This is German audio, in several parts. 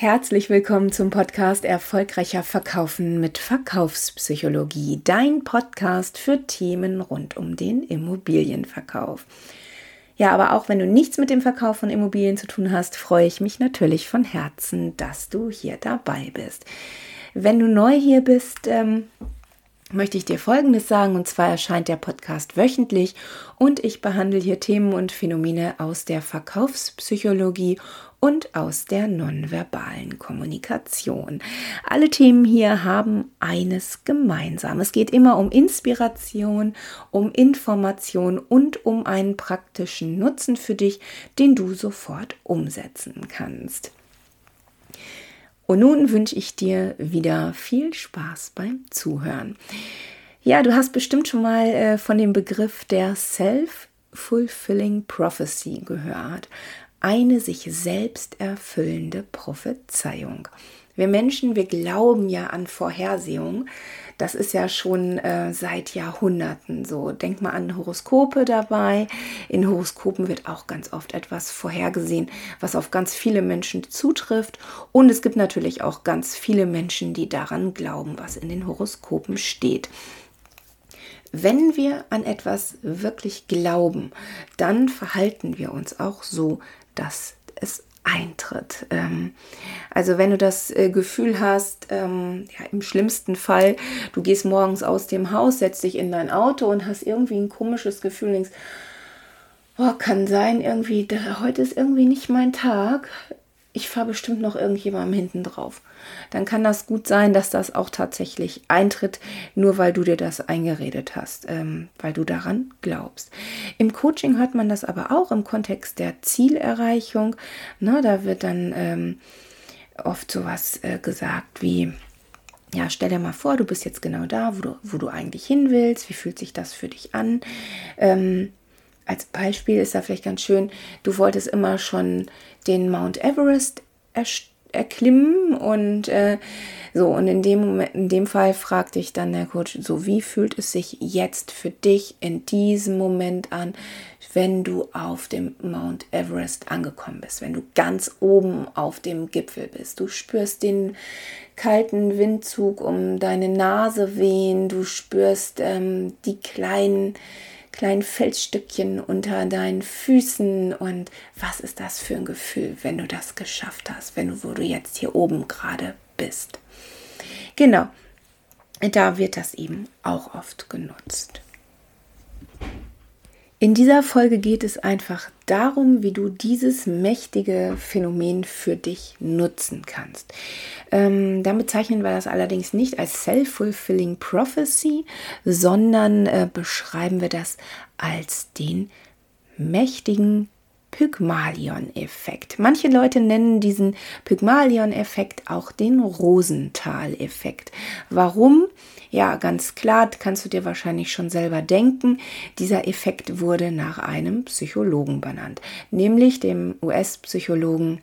Herzlich willkommen zum Podcast Erfolgreicher Verkaufen mit Verkaufspsychologie, dein Podcast für Themen rund um den Immobilienverkauf. Ja, aber auch wenn du nichts mit dem Verkauf von Immobilien zu tun hast, freue ich mich natürlich von Herzen, dass du hier dabei bist. Wenn du neu hier bist, ähm, möchte ich dir Folgendes sagen, und zwar erscheint der Podcast wöchentlich und ich behandle hier Themen und Phänomene aus der Verkaufspsychologie und aus der nonverbalen Kommunikation. Alle Themen hier haben eines gemeinsam. Es geht immer um Inspiration, um Information und um einen praktischen Nutzen für dich, den du sofort umsetzen kannst. Und nun wünsche ich dir wieder viel Spaß beim Zuhören. Ja, du hast bestimmt schon mal äh, von dem Begriff der Self-Fulfilling Prophecy gehört eine sich selbst erfüllende Prophezeiung. Wir Menschen, wir glauben ja an Vorhersehung. Das ist ja schon äh, seit Jahrhunderten so. Denk mal an Horoskope dabei. In Horoskopen wird auch ganz oft etwas vorhergesehen, was auf ganz viele Menschen zutrifft. Und es gibt natürlich auch ganz viele Menschen, die daran glauben, was in den Horoskopen steht. Wenn wir an etwas wirklich glauben, dann verhalten wir uns auch so, dass es eintritt. Ähm, also wenn du das äh, Gefühl hast, ähm, ja, im schlimmsten Fall, du gehst morgens aus dem Haus, setzt dich in dein Auto und hast irgendwie ein komisches Gefühl, denkst, oh, kann sein, irgendwie, heute ist irgendwie nicht mein Tag ich fahre bestimmt noch irgendjemandem hinten drauf. Dann kann das gut sein, dass das auch tatsächlich eintritt, nur weil du dir das eingeredet hast, ähm, weil du daran glaubst. Im Coaching hört man das aber auch im Kontext der Zielerreichung. Na, da wird dann ähm, oft sowas äh, gesagt wie, ja, stell dir mal vor, du bist jetzt genau da, wo du, wo du eigentlich hin willst. Wie fühlt sich das für dich an? Ähm, als Beispiel ist da vielleicht ganz schön, du wolltest immer schon den Mount Everest erklimmen und äh, so und in dem Moment, in dem Fall fragt dich dann der Coach so wie fühlt es sich jetzt für dich in diesem Moment an wenn du auf dem Mount Everest angekommen bist wenn du ganz oben auf dem Gipfel bist? Du spürst den kalten Windzug um deine Nase wehen du spürst ähm, die kleinen kleinen Felsstückchen unter deinen Füßen und was ist das für ein Gefühl, wenn du das geschafft hast, wenn du, wo du jetzt hier oben gerade bist. Genau, da wird das eben auch oft genutzt. In dieser Folge geht es einfach darum, wie du dieses mächtige Phänomen für dich nutzen kannst. Ähm, dann bezeichnen wir das allerdings nicht als Self-Fulfilling Prophecy, sondern äh, beschreiben wir das als den mächtigen Pygmalion-Effekt. Manche Leute nennen diesen Pygmalion-Effekt auch den Rosenthal-Effekt. Warum? Ja, ganz klar, kannst du dir wahrscheinlich schon selber denken. Dieser Effekt wurde nach einem Psychologen benannt, nämlich dem US-Psychologen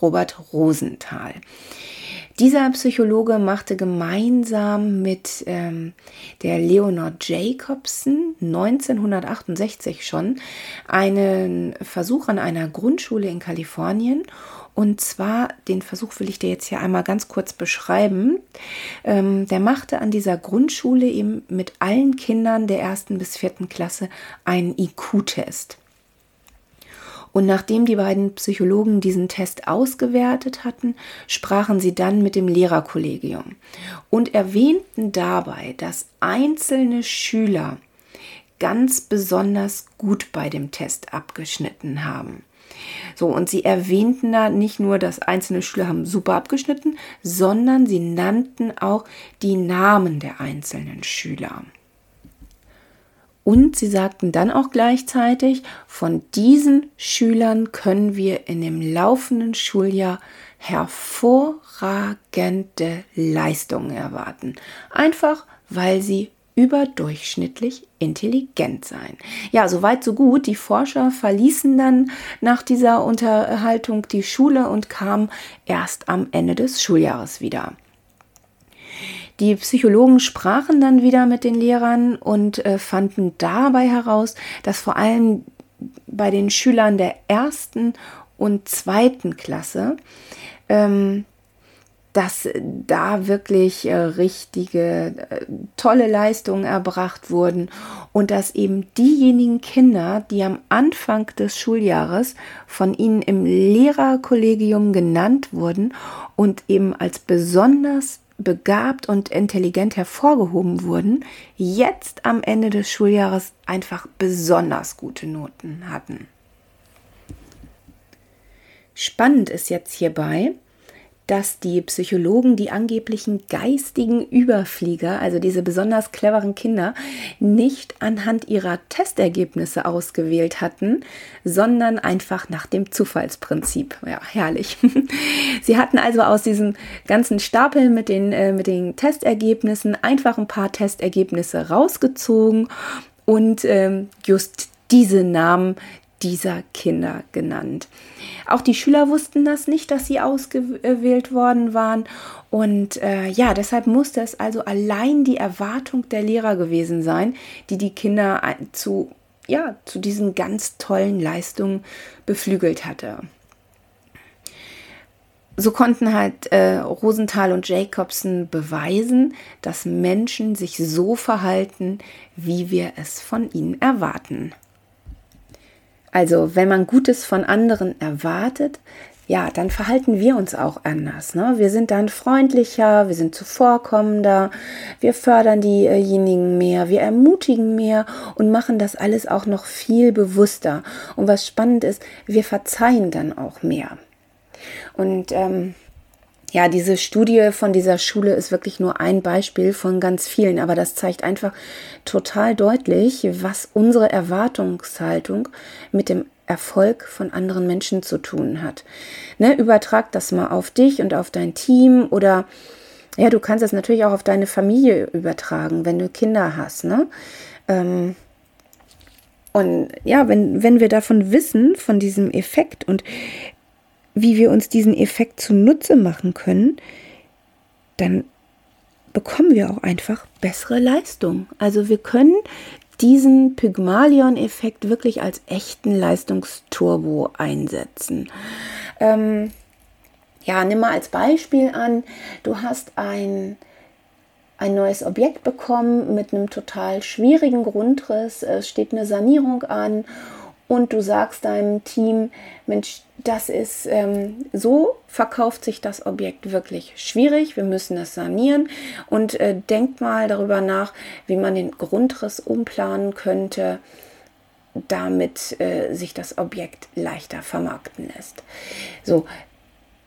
Robert Rosenthal. Dieser Psychologe machte gemeinsam mit ähm, der Leonor Jacobson 1968 schon einen Versuch an einer Grundschule in Kalifornien. Und zwar, den Versuch will ich dir jetzt hier einmal ganz kurz beschreiben. Ähm, der machte an dieser Grundschule eben mit allen Kindern der ersten bis vierten Klasse einen IQ-Test. Und nachdem die beiden Psychologen diesen Test ausgewertet hatten, sprachen sie dann mit dem Lehrerkollegium und erwähnten dabei, dass einzelne Schüler ganz besonders gut bei dem Test abgeschnitten haben. So, und sie erwähnten da nicht nur, dass einzelne Schüler haben super abgeschnitten, sondern sie nannten auch die Namen der einzelnen Schüler. Und sie sagten dann auch gleichzeitig, von diesen Schülern können wir in dem laufenden Schuljahr hervorragende Leistungen erwarten. Einfach weil sie überdurchschnittlich intelligent seien. Ja, soweit so gut. Die Forscher verließen dann nach dieser Unterhaltung die Schule und kamen erst am Ende des Schuljahres wieder. Die Psychologen sprachen dann wieder mit den Lehrern und äh, fanden dabei heraus, dass vor allem bei den Schülern der ersten und zweiten Klasse ähm, dass da wirklich äh, richtige äh, tolle Leistungen erbracht wurden und dass eben diejenigen Kinder, die am Anfang des Schuljahres von ihnen im Lehrerkollegium genannt wurden und eben als besonders begabt und intelligent hervorgehoben wurden, jetzt am Ende des Schuljahres einfach besonders gute Noten hatten. Spannend ist jetzt hierbei, dass die Psychologen die angeblichen geistigen Überflieger, also diese besonders cleveren Kinder, nicht anhand ihrer Testergebnisse ausgewählt hatten, sondern einfach nach dem Zufallsprinzip. Ja, herrlich. Sie hatten also aus diesem ganzen Stapel mit den, äh, mit den Testergebnissen einfach ein paar Testergebnisse rausgezogen und ähm, just diese Namen dieser Kinder genannt. Auch die Schüler wussten das nicht, dass sie ausgewählt worden waren. Und äh, ja, deshalb musste es also allein die Erwartung der Lehrer gewesen sein, die die Kinder zu, ja, zu diesen ganz tollen Leistungen beflügelt hatte. So konnten halt äh, Rosenthal und Jacobsen beweisen, dass Menschen sich so verhalten, wie wir es von ihnen erwarten. Also wenn man Gutes von anderen erwartet, ja, dann verhalten wir uns auch anders. Ne? Wir sind dann freundlicher, wir sind zuvorkommender, wir fördern diejenigen mehr, wir ermutigen mehr und machen das alles auch noch viel bewusster. Und was spannend ist, wir verzeihen dann auch mehr. Und ähm, ja, diese Studie von dieser Schule ist wirklich nur ein Beispiel von ganz vielen, aber das zeigt einfach total deutlich, was unsere Erwartungshaltung mit dem Erfolg von anderen Menschen zu tun hat. Ne, übertrag das mal auf dich und auf dein Team oder ja, du kannst es natürlich auch auf deine Familie übertragen, wenn du Kinder hast. Ne? Ähm, und ja, wenn, wenn wir davon wissen, von diesem Effekt und wie wir uns diesen Effekt zunutze machen können, dann bekommen wir auch einfach bessere Leistung. Also wir können diesen Pygmalion-Effekt wirklich als echten Leistungsturbo einsetzen. Ähm, ja, nimm mal als Beispiel an, du hast ein, ein neues Objekt bekommen mit einem total schwierigen Grundriss, es steht eine Sanierung an und du sagst deinem Team, Mensch, das ist ähm, so verkauft sich das Objekt wirklich schwierig. Wir müssen es sanieren und äh, denkt mal darüber nach, wie man den Grundriss umplanen könnte, damit äh, sich das Objekt leichter vermarkten lässt. So,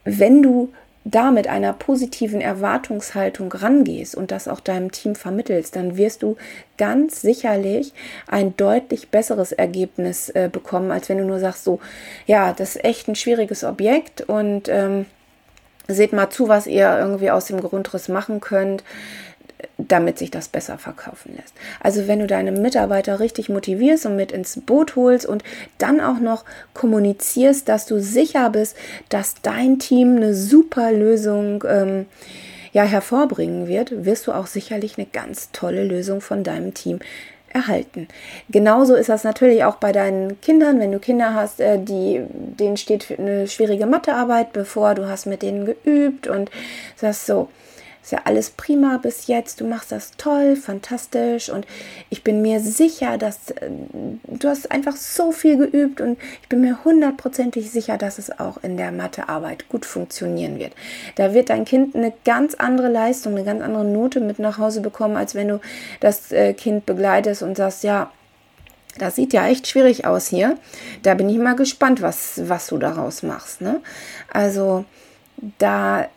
wenn du da mit einer positiven Erwartungshaltung rangehst und das auch deinem Team vermittelst, dann wirst du ganz sicherlich ein deutlich besseres Ergebnis äh, bekommen, als wenn du nur sagst, so, ja, das ist echt ein schwieriges Objekt und ähm, seht mal zu, was ihr irgendwie aus dem Grundriss machen könnt damit sich das besser verkaufen lässt. Also wenn du deine Mitarbeiter richtig motivierst und mit ins Boot holst und dann auch noch kommunizierst, dass du sicher bist, dass dein Team eine super Lösung ähm, ja, hervorbringen wird, wirst du auch sicherlich eine ganz tolle Lösung von deinem Team erhalten. Genauso ist das natürlich auch bei deinen Kindern, wenn du Kinder hast, äh, die, denen steht eine schwierige Mathearbeit bevor, du hast mit denen geübt und sagst so, ist ja alles prima bis jetzt. Du machst das toll, fantastisch. Und ich bin mir sicher, dass äh, du hast einfach so viel geübt und ich bin mir hundertprozentig sicher, dass es auch in der Mathearbeit gut funktionieren wird. Da wird dein Kind eine ganz andere Leistung, eine ganz andere Note mit nach Hause bekommen, als wenn du das äh, Kind begleitest und sagst, ja, das sieht ja echt schwierig aus hier. Da bin ich mal gespannt, was, was du daraus machst. Ne? Also da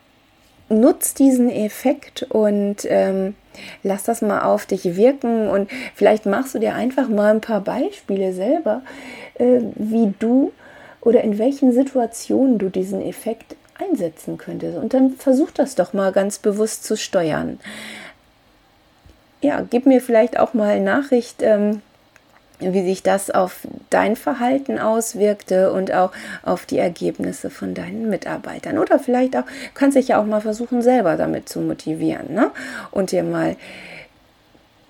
nutz diesen Effekt und ähm, lass das mal auf dich wirken und vielleicht machst du dir einfach mal ein paar Beispiele selber, äh, wie du oder in welchen Situationen du diesen Effekt einsetzen könntest. Und dann versuch das doch mal ganz bewusst zu steuern. Ja, gib mir vielleicht auch mal Nachricht, ähm, wie sich das auf dein Verhalten auswirkte und auch auf die Ergebnisse von deinen Mitarbeitern. Oder vielleicht auch, kannst dich ja auch mal versuchen, selber damit zu motivieren ne? und dir mal,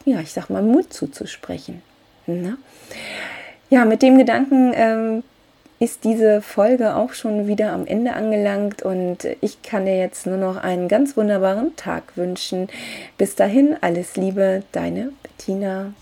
ja, ich sag mal, Mut zuzusprechen. Ne? Ja, mit dem Gedanken ähm, ist diese Folge auch schon wieder am Ende angelangt und ich kann dir jetzt nur noch einen ganz wunderbaren Tag wünschen. Bis dahin, alles Liebe, deine Bettina.